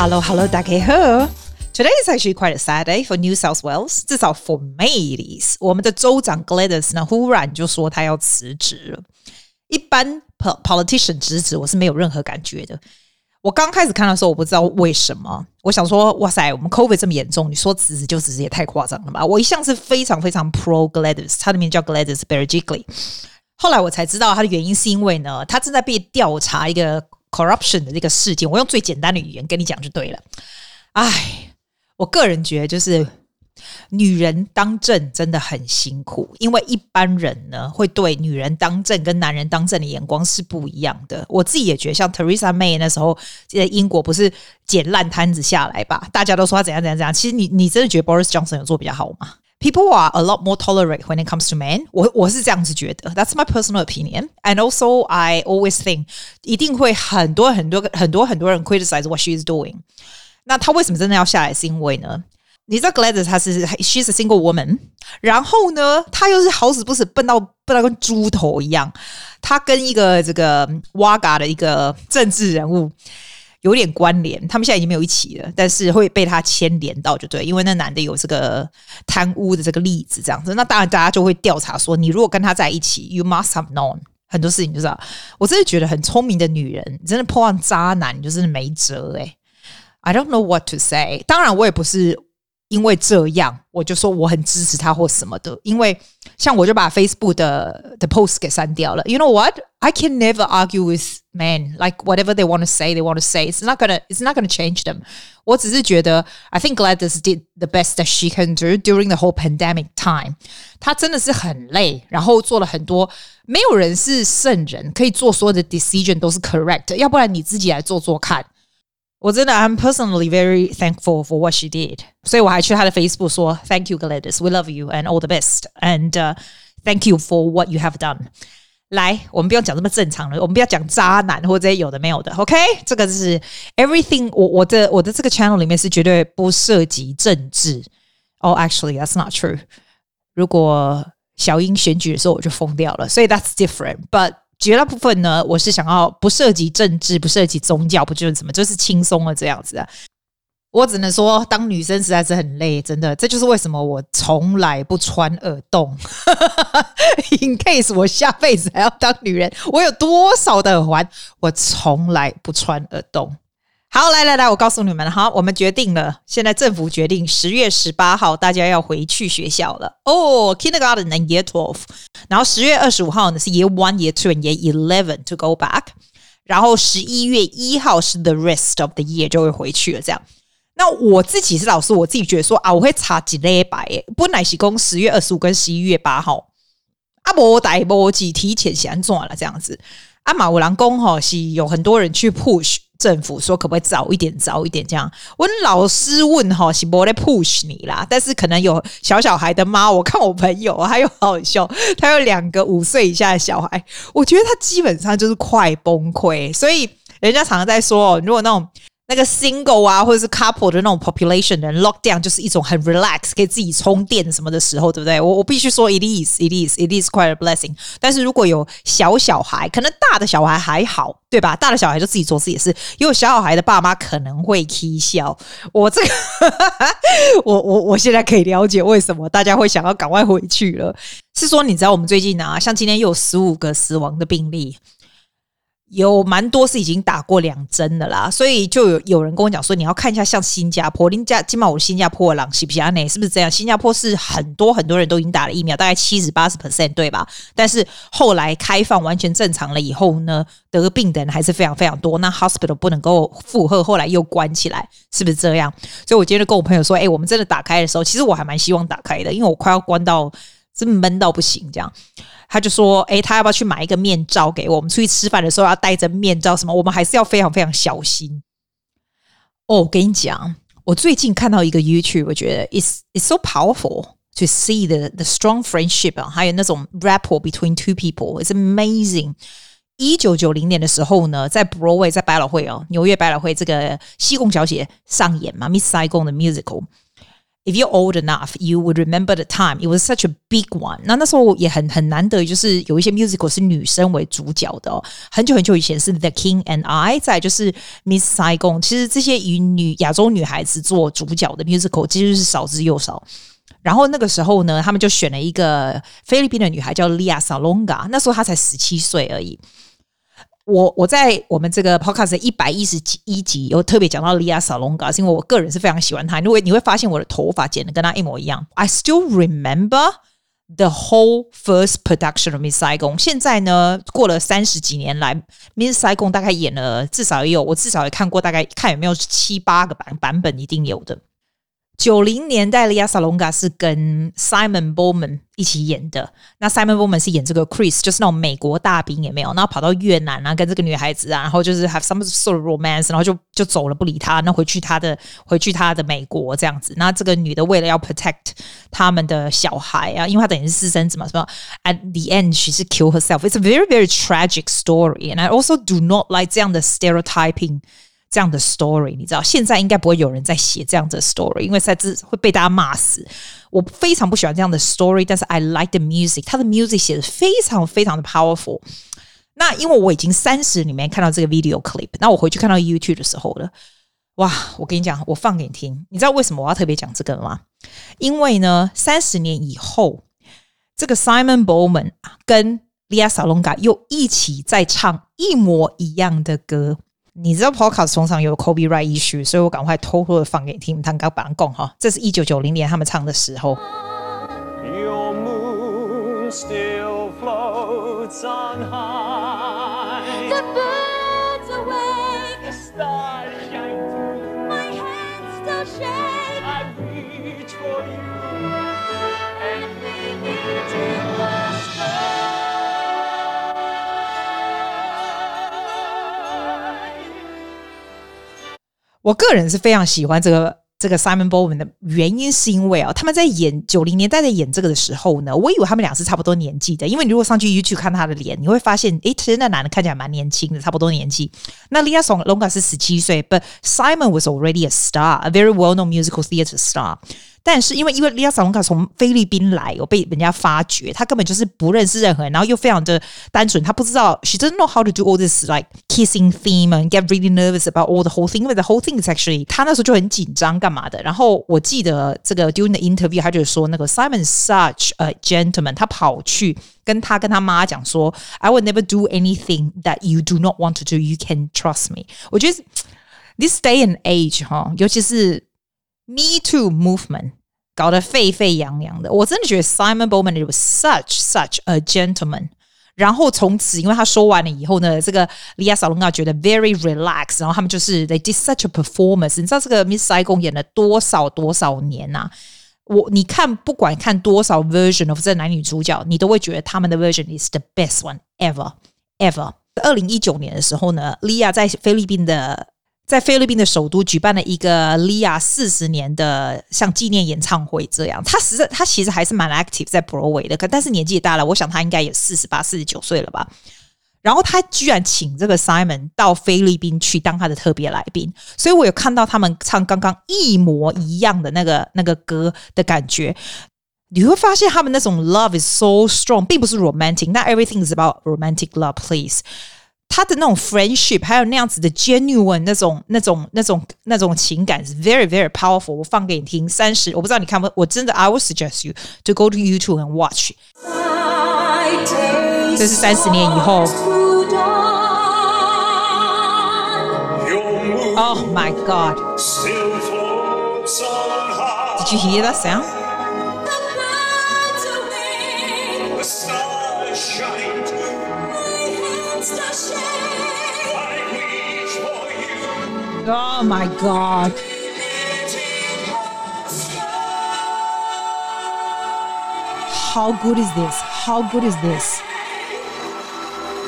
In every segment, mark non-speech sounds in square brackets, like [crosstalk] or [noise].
Hello, hello, 大家好。Today is actually quite a sad day for New South Wales，至少 for me。我们的州长 Gladys 呢，忽然就说他要辞职了。一般 politician 辞职，我是没有任何感觉的。我刚开始看的时候，我不知道为什么。我想说，哇塞，我们 COVID 这么严重，你说辞职就辞职，也太夸张了吧？我一向是非常非常 pro Gladys，他的名叫 Gladys Berejiklian。后来我才知道他的原因是因为呢，他正在被调查一个 corruption 的这个事件。我用最简单的语言跟你讲就对了。哎，我个人觉得就是。女人当政真的很辛苦，因为一般人呢会对女人当政跟男人当政的眼光是不一样的。我自己也觉得，像 Teresa May 那时候在英国不是捡烂摊子下来吧？大家都说他怎样怎样怎样。其实你你真的觉得 Boris Johnson 有做比较好吗 ？People are a lot more tolerate when it comes to men 我。我我是这样子觉得，That's my personal opinion. And also, I always think 一定会很多很多很多很多人 criticize what she is doing。那他为什么真的要下来？是因为呢？你知道 Gladys 她是 she's a single woman，然后呢，她又是好死不死笨到笨到跟猪头一样，她跟一个这个 Wagga 的一个政治人物 有点关联，他们现在已经没有一起了，但是会被他牵连到就对，因为那男的有这个贪污的这个例子这样子，那当然大家就会调查说，你如果跟他在一起，you must have known 很多事情，就知道。我真的觉得很聪明的女人，真的碰上渣男，就真的没辙诶。I don't know what to say，当然我也不是。因为这样，我就说我很支持他或什么的。因为像我就把 Facebook 的的 post 给删掉了。You know what? I can never argue with men. Like whatever they want to say, they want to say. It's not gonna, it's not gonna change them. 我只是觉得，I think Gladys did the best that she can do during the whole pandemic time. 她真的是很累，然后做了很多。没有人是圣人，可以做所有的 decision 都是 correct。要不然你自己来做做看。 我真的，I'm personally very thankful for what she did，所以我还去她的 Facebook 说 Thank you, Gladys, we love you and all the best, and、uh, thank you for what you have done。来，我们不要讲这么正常的，我们不要讲渣男或者有的没有的，OK？这个是 everything 我。我我的我的这个 channel 里面是绝对不涉及政治。Oh, actually, that's not true。如果小英选举的时候我就疯掉了，所以 that's different。But 绝大部分呢，我是想要不涉及政治，不涉及宗教，不就是什么，就是轻松啊这样子啊。我只能说，当女生实在是很累，真的，这就是为什么我从来不穿耳洞。[laughs] In case 我下辈子还要当女人，我有多少的耳环，我从来不穿耳洞。好，来来来，我告诉你们，好，我们决定了，现在政府决定十月十八号大家要回去学校了哦，Kindergarten and Year Twelve，然后十月二十五号呢是 Year One、Year Two and Year Eleven to go back，然后十一月一号是 The rest of the year 就会回去了。这样，那我自己是老师，我自己觉得说啊，我会查几礼拜诶，本来是讲十月二十五跟十一月八号，啊，无代无志提前先转了这样子，啊，马五郎公吼是有很多人去 push。政府说可不可以早一点，早一点这样？我老师问哈，是不在 push 你啦，但是可能有小小孩的妈，我看我朋友还有好笑，他有两个五岁以下的小孩，我觉得他基本上就是快崩溃，所以人家常常在说，如果那种。那个 single 啊，或者是 couple 的那种 population 的人 lockdown 就是一种很 relax，可以自己充电什么的时候，对不对？我我必须说，it is，it is，it is quite a blessing。但是如果有小小孩，可能大的小孩还好，对吧？大的小孩就自己做自己的事，有小小孩的爸妈可能会起笑。我这个，我我我现在可以了解为什么大家会想要赶快回去了。是说，你知道我们最近啊，像今天又有十五个死亡的病例。有蛮多是已经打过两针的啦，所以就有有人跟我讲说，你要看一下像新加坡，林加金马我新加坡朗西皮亚内是不是这样？新加坡是很多很多人都已经打了疫苗，大概七十八十 percent 对吧？但是后来开放完全正常了以后呢，得病的人还是非常非常多，那 hospital 不能够负荷，后来又关起来，是不是这样？所以我今天就跟我朋友说，哎、我们真的打开的时候，其实我还蛮希望打开的，因为我快要关到。真闷到不行，这样，他就说：“诶，他要不要去买一个面罩给我？我们出去吃饭的时候要戴着面罩，什么？我们还是要非常非常小心。”哦，我跟你讲，我最近看到一个 YouTube，我觉得 it's it's so powerful to see the the strong friendship 啊，还有那种 rapport between two people，it's amazing。一九九零年的时候呢，在 Broadway，在百老汇哦，纽约百老汇这个西贡小姐上演嘛，Miss Saigon 的 musical。If you're old enough, you would remember the time. It was such a big one. 那那时候也很很难得，就是有一些 musical 是女生为主角的哦。很久很久以前是 The King and I，再就是 Miss Saigon。其实这些以女亚洲女孩子做主角的 musical 其实是少之又少。然后那个时候呢，他们就选了一个菲律宾的女孩叫 Lea Salonga，那时候她才十七岁而已。我我在我们这个 podcast 一百一十一集有特别讲到 Lea Salonga，是因为我个人是非常喜欢她。因为你会发现我的头发剪得跟她一模一样。I still remember the whole first production of Miss Saigon。现在呢，过了三十几年来，Miss Saigon 大概演了至少也有，我至少也看过大概看有没有七八个版版本，一定有的。九零年代，Lea Salonga 是跟 Simon Bowman 一起演的。那 Simon Bowman 是演这个 Chris，就是那种美国大兵，也没有。然后跑到越南啊，跟这个女孩子啊，然后就是 have some sort of romance，然后就就走了，不理他。那回去他的回去他的美国这样子。那这个女的为了要 protect 他们的小孩啊，因为她等于是私生子嘛，是吧？At the end she s kill herself。It's a very very tragic story，and I also do not like 这样的 stereotyping。这样的 story，你知道，现在应该不会有人在写这样的 story，因为在这会被大家骂死。我非常不喜欢这样的 story，但是 I like the music，他的 music 写的非常非常的 powerful。那因为我已经三十里面看到这个 video clip，那我回去看到 YouTube 的时候了，哇！我跟你讲，我放给你听，你知道为什么我要特别讲这个吗？因为呢，三十年以后，这个 Simon Bowman 跟 Lea Salonga 又一起在唱一模一样的歌。你知道 Podcast 通常有 copyright issue，所以我赶快偷偷的放给你听。他刚把它讲哈，这是一九九零年他们唱的时候。我个人是非常喜欢这个这个 Simon Bowman 的原因，是因为啊，他们在演九零年代在演这个的时候呢，我以为他们俩是差不多年纪的，因为你如果上去 YouTube 看他的脸，你会发现，诶，其实那男的看起来蛮年轻的，差不多年纪。那 Lea Salonga 是十七岁，but Simon was already a star, a very well-known musical theater star. 但是因为因为 Lea Salonga 从菲律宾来，有被人家发掘，他根本就是不认识任何人，然后又非常的单纯，他不知道，she doesn't know how to do all this like kissing theme and get really nervous about all the whole thing，因为 the whole thing is actually 他那时候就很紧张干嘛的。然后我记得这个 during the interview，他就说那个 Simon such a gentleman，他跑去跟他跟他妈讲说，I would never do anything that you do not want to do，you can trust me。我觉得 this day and age 哈，尤其是 Me Too movement。 搞得沸沸扬扬的，我真的觉得 Simon Bowman was such such a gentleman。然后从此，因为他说完了以后呢，这个 Lea Salonga 觉得 very relaxed。然后他们就是 they did such a performance。你知道这个 Miss Saigon 演了多少多少年呐、啊？我你看，不管看多少 version of 这男女主角，你都会觉得他们的 version is the best one ever ever。二零一九年的时候呢，Lea 在菲律宾的。在菲律宾的首都举办了一个 Lea 四十年的像纪念演唱会，这样他实在他其实还是蛮 active 在 Broadway 的，可但是年纪也大了，我想他应该也四十八、四十九岁了吧。然后他居然请这个 Simon 到菲律宾去当他的特别来宾，所以我有看到他们唱刚刚一模一样的那个那个歌的感觉。你会发现他们那种 love is so strong，并不是 romantic，not everything is about romantic love, please。他的那种 friendship，还有那样子的 genuine 那种、那种、那种、那种情感是 very very powerful。我放给你听，三十，我不知道你看不，我真的 I would suggest you to go to YouTube and watch。这是三十年以后。Oh my God！Did you hear that sound？Oh my God! How good is this? How good is this?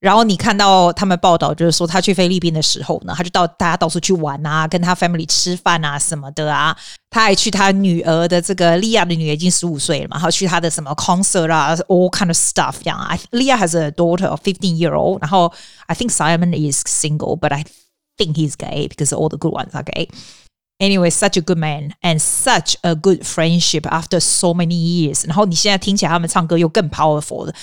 然后你看到他们报道，就是说他去菲律宾的时候呢，他就到大家到处去玩啊，跟他 family 吃饭啊什么的啊。他还去他女儿的这个 Lea 的女儿已经十五岁了嘛，然后去他的什么 concert 啊，all kind of stuff 这样啊。Lea has a daughter of fifteen year old，然后 I think Simon is single，but I think he's gay because all the good ones are gay. Anyway, such a good man and such a good friendship after so many years。然后你现在听起来他们唱歌又更 powerful 了。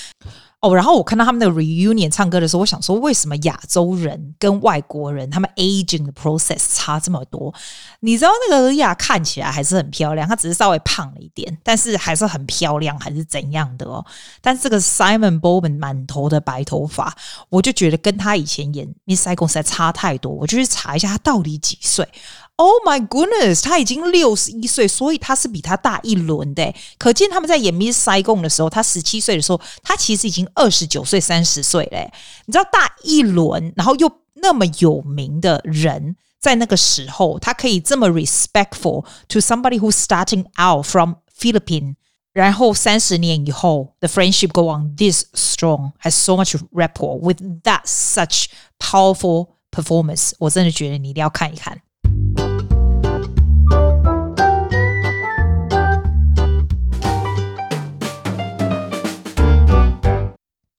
哦，然后我看到他们的 reunion 唱歌的时候，我想说，为什么亚洲人跟外国人他们 aging 的 process 差这么多？你知道那个亚看起来还是很漂亮，她只是稍微胖了一点，但是还是很漂亮，还是怎样的哦？但是这个 Simon Bowman 满头的白头发，我就觉得跟他以前演 Miss Saigon 实在差太多。我就去查一下他到底几岁。Oh my goodness，他已经六十一岁，所以他是比他大一轮的。可见他们在演 Miss Saigon 的时候，他十七岁的时候，他其实已经二十九岁、三十岁嘞。你知道大一轮，然后又那么有名的人，在那个时候，他可以这么 respectful to somebody who's starting out from Philippines，然后三十年以后，the friendship go on this strong，has so much rapport with that such powerful performance。我真的觉得你一定要看一看。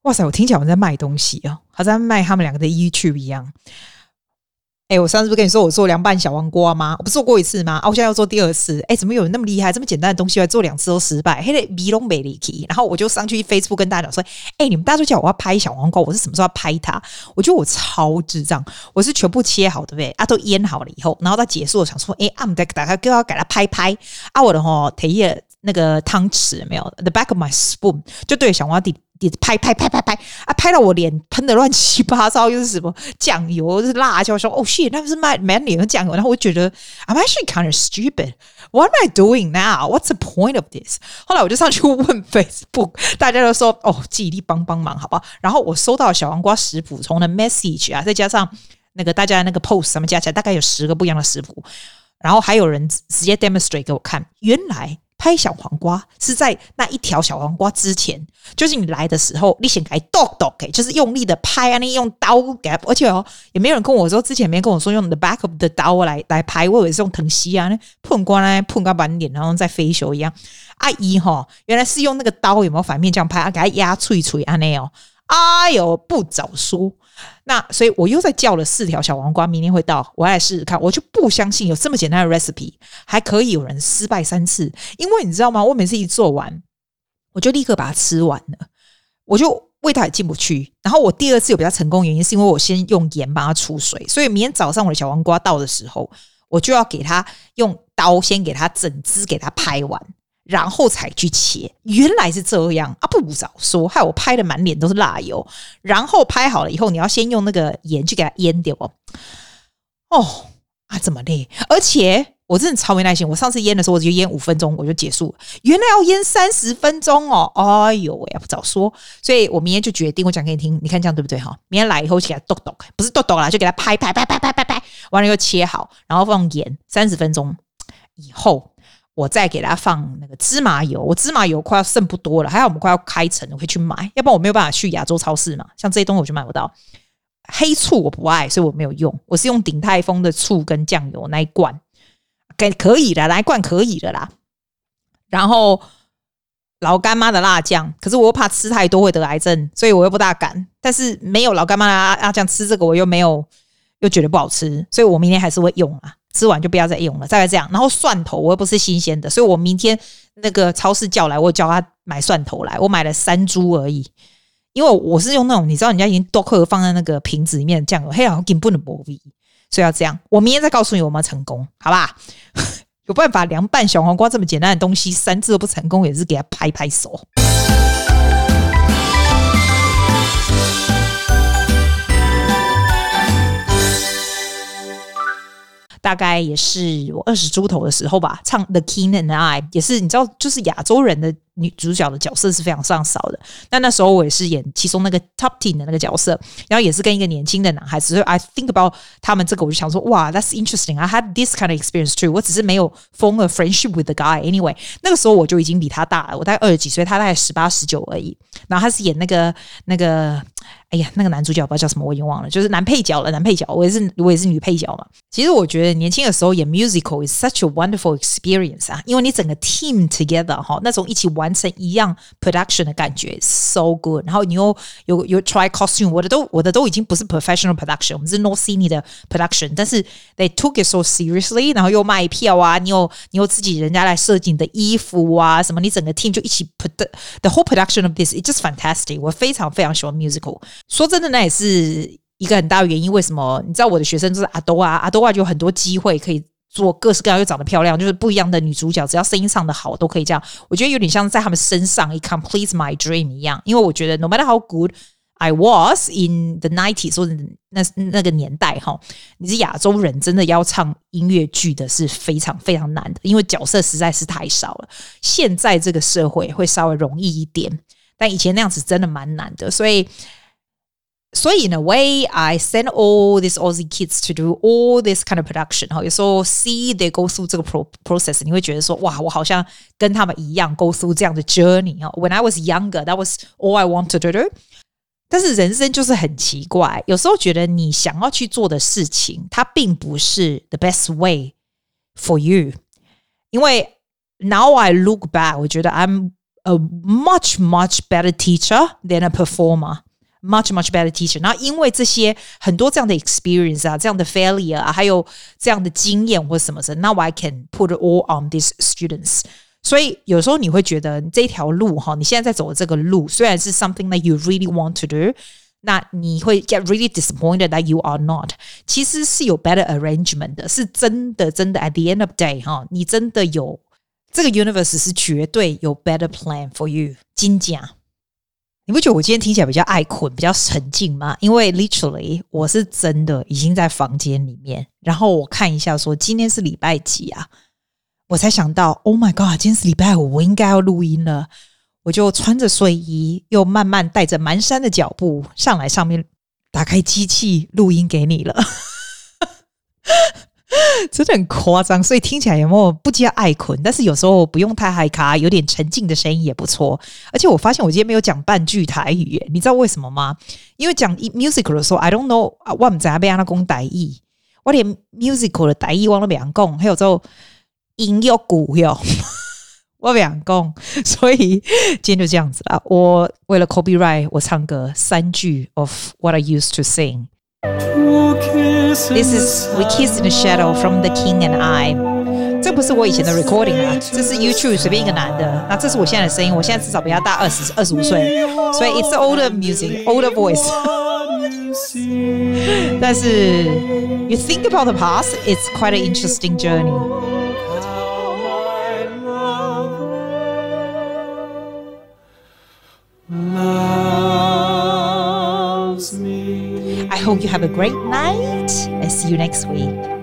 哇塞！我听起来我在卖东西啊，好像卖他们两个的 YouTube 一样。哎、我上次不是跟你说我做凉拌小黄瓜吗？我不做过一次吗？啊，我现在要做第二次。哎、怎么有人那么厉害？这么简单的东西，要做两次都失败，嘿嘞，米龙美丽奇。然后我就上去 Facebook 跟大家讲说：“哎、你们大家都叫我要拍小黄瓜，我是什么时候要拍它？我觉得我超智障，我是全部切好的呗，啊，都腌好了以后，然后到结束我想说：哎、欸，啊，我们再打开，就要给它拍拍啊，我的吼，提叶那个汤匙没有？The back of my spoon 就对小黄瓜底。”一直拍拍拍拍拍啊！拍到我脸喷的乱七八糟，又是什么酱油，是辣椒。说哦，shit，那不是卖满脸的酱油。然后我觉得，I'm actually kind of stupid. What am I doing now? What's the point of this? 后来我就上去问 Facebook，大家都说哦，记忆力帮帮忙，好不好？然后我收到小黄瓜食谱从的 message 啊，再加上那个大家那个 post 上面加起来大概有十个不一样的食谱，然后还有人直接 demonstrate 给我看，原来。拍小黄瓜是在那一条小黄瓜之前，就是你来的时候，你先给剁剁给，就是用力的拍啊，你用刀给，而且哦，也没有人跟我说，之前没跟我说用 the back of the 刀来来拍，我以为是用藤丝啊，那碰瓜呢碰个满脸，然后再飞球一样。阿姨哈，原来是用那个刀，有没有反面这样拍啊？给它压脆脆啊那哦，哎呦，不早说。那所以，我又再叫了四条小黄瓜，明天会到，我来试试看。我就不相信有这么简单的 recipe，还可以有人失败三次。因为你知道吗？我每次一做完，我就立刻把它吃完了，我就味道也进不去。然后我第二次有比较成功，原因是因为我先用盐帮它出水，所以明天早上我的小黄瓜到的时候，我就要给它用刀先给它整只给它拍完。然后才去切，原来是这样啊！不早说，害我拍的满脸都是辣油。然后拍好了以后，你要先用那个盐去给它腌掉哦。哦啊，怎么累！而且我真的超没耐心。我上次腌的时候，我就腌五分钟我就结束了。原来要腌三十分钟哦！哎呦喂，不早说！所以我明天就决定，我讲给你听，你看这样对不对哈？明天来以后就给它剁剁，不是剁剁啦，就给它拍拍拍拍拍拍拍，完了又切好，然后放盐三十分钟以后。我再给他放那个芝麻油，我芝麻油快要剩不多了，还好我们快要开城，我可以去买，要不然我没有办法去亚洲超市嘛。像这些东西我就买不到。黑醋我不爱，所以我没有用，我是用鼎泰丰的醋跟酱油那一罐，给可以的，那一罐可以的啦。然后老干妈的辣酱，可是我又怕吃太多会得癌症，所以我又不大敢。但是没有老干妈的辣酱吃这个，我又没有又觉得不好吃，所以我明天还是会用啊。吃完就不要再用了，大概这样。然后蒜头我又不是新鲜的，所以我明天那个超市叫来，我叫他买蒜头来。我买了三株而已，因为我是用那种你知道人家已经多克放在那个瓶子里面的酱油，嘿，好根本的无味，所以要这样。我明天再告诉你有没有成功，好吧？[laughs] 有办法凉拌小黄瓜这么简单的东西，三次都不成功，也是给他拍拍手。大概也是我二十出头的时候吧，唱《The King and I》也是你知道，就是亚洲人的女主角的角色是非常非常少的。那那时候我也是演其中那个 Top Ten 的那个角色，然后也是跟一个年轻的男孩子。所以 I think about 他们这个，我就想说，哇，That's interesting. I had this kind of experience too. 我只是没有 form a friendship with the guy. Anyway，那个时候我就已经比他大了，我大概二十几岁，他大概十八十九而已。然后他是演那个那个。哎呀，那个男主角不知道叫什么，我已经忘了，就是男配角了。男配角，我也是，我也是女配角嘛。其实我觉得年轻的时候演 musical is such a wonderful experience 啊，因为你整个 team together 哈，那种一起玩完成一样 production 的感觉，so good。然后你又有有 try costume，我的都我的都已经不是 professional production，我们是 North Sydney 的 production，但是 they took it so seriously，然后又卖票啊，你有你有自己人家来设计你的衣服啊，什么你整个 team 就一起 put the, the whole production of this，it's just fantastic。我非常非常喜欢 musical。说真的，那也是一个很大的原因。为什么？你知道我的学生就是阿多啊，阿多啊就有很多机会可以。 做各式各样又长得漂亮，就是不一样的女主角，只要声音唱得好，都可以这样。我觉得有点像在他们身上，it completes my dream 一样。因为我觉得，no matter how good I was in the nineties 或者那那个年代哈，你是亚洲人，真的要唱音乐剧的是非常非常难的，因为角色实在是太少了。现在这个社会会稍微容易一点，但以前那样子真的蛮难的，所以。所以 in a way, I send all these Aussie kids to do all this kind of production。哈，有时候 see they go through 这个 pro process，你会觉得说，哇，我好像跟他们一样 go through 这样的 journey。哈，When I was younger, that was all I wanted to do。但是人生就是很奇怪，有时候觉得你想要去做的事情，它并不是 the best way for you。因为 now I look back，我觉得 I'm a much much better teacher than a performer。 Much much better teacher。然后因为这些很多这样的 experience 啊，这样的 failure 啊，还有这样的经验或什么的，now I can put all on these students。所以有时候你会觉得这条路哈，你现在在走的这个路，虽然是 something that you really want to do，那你会 get really disappointed that you are not。其实是有 better arrangement 的，是真的真的 at the end of day 哈，你真的有这个 universe 是绝对有 better plan for you。金奖。 你不觉得我今天听起来比较爱困，比较沉静吗？因为 literally 我是真的已经在房间里面，然后我看一下说今天是礼拜几啊？我才想到，Oh my god，今天是礼拜五，我应该要录音了。我就穿着睡衣，又慢慢带着蹒跚的脚步上来，上面打开机器录音给你了。[laughs] 真的很夸张，所以听起来有没有不加爱困？但是有时候不用太嗨卡，有点沉静的声音也不错。而且我发现我今天没有讲半句台语耶，你知道为什么吗？因为讲 musical 的时候，I don't know，我不知道要怎么讲台语，我连 musical 的台语我都不想讲，还有之后音乐鼓哟，[laughs] 我不想讲，所以今天就这样子啦。我为了 copyright，我唱个三句 of what I used to sing。This is We Kiss in the Shadow from the King and I。这不是我以前的 recording 啊，这是 YouTube 随便一个男的。那这是我现在的声音，我现在至少比他大二十二十五岁，所以 it's older music, older voice。但是 [laughs] you think about the past, it's quite an interesting journey。 Hope you have a great night and see you next week.